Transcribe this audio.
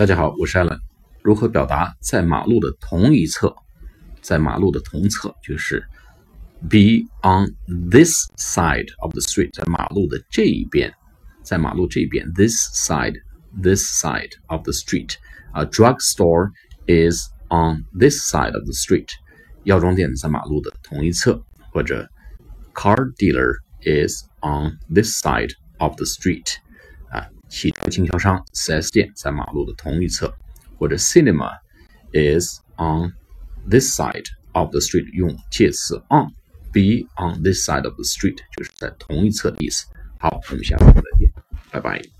大家好，我是艾伦。如何表达在马路的同一侧？在马路的同侧就是 be on this side of the street，在马路的这一边，在马路这边 this side，this side of the street。A drugstore is on this side of the street。药妆店在马路的同一侧，或者 car dealer is on this side of the street。汽车经销商 4S 店在马路的同一侧，或者 cinema is on this side of the street，用介词 on，be on this side of the street 就是在同一侧的意思。好，我们下次再见，拜拜。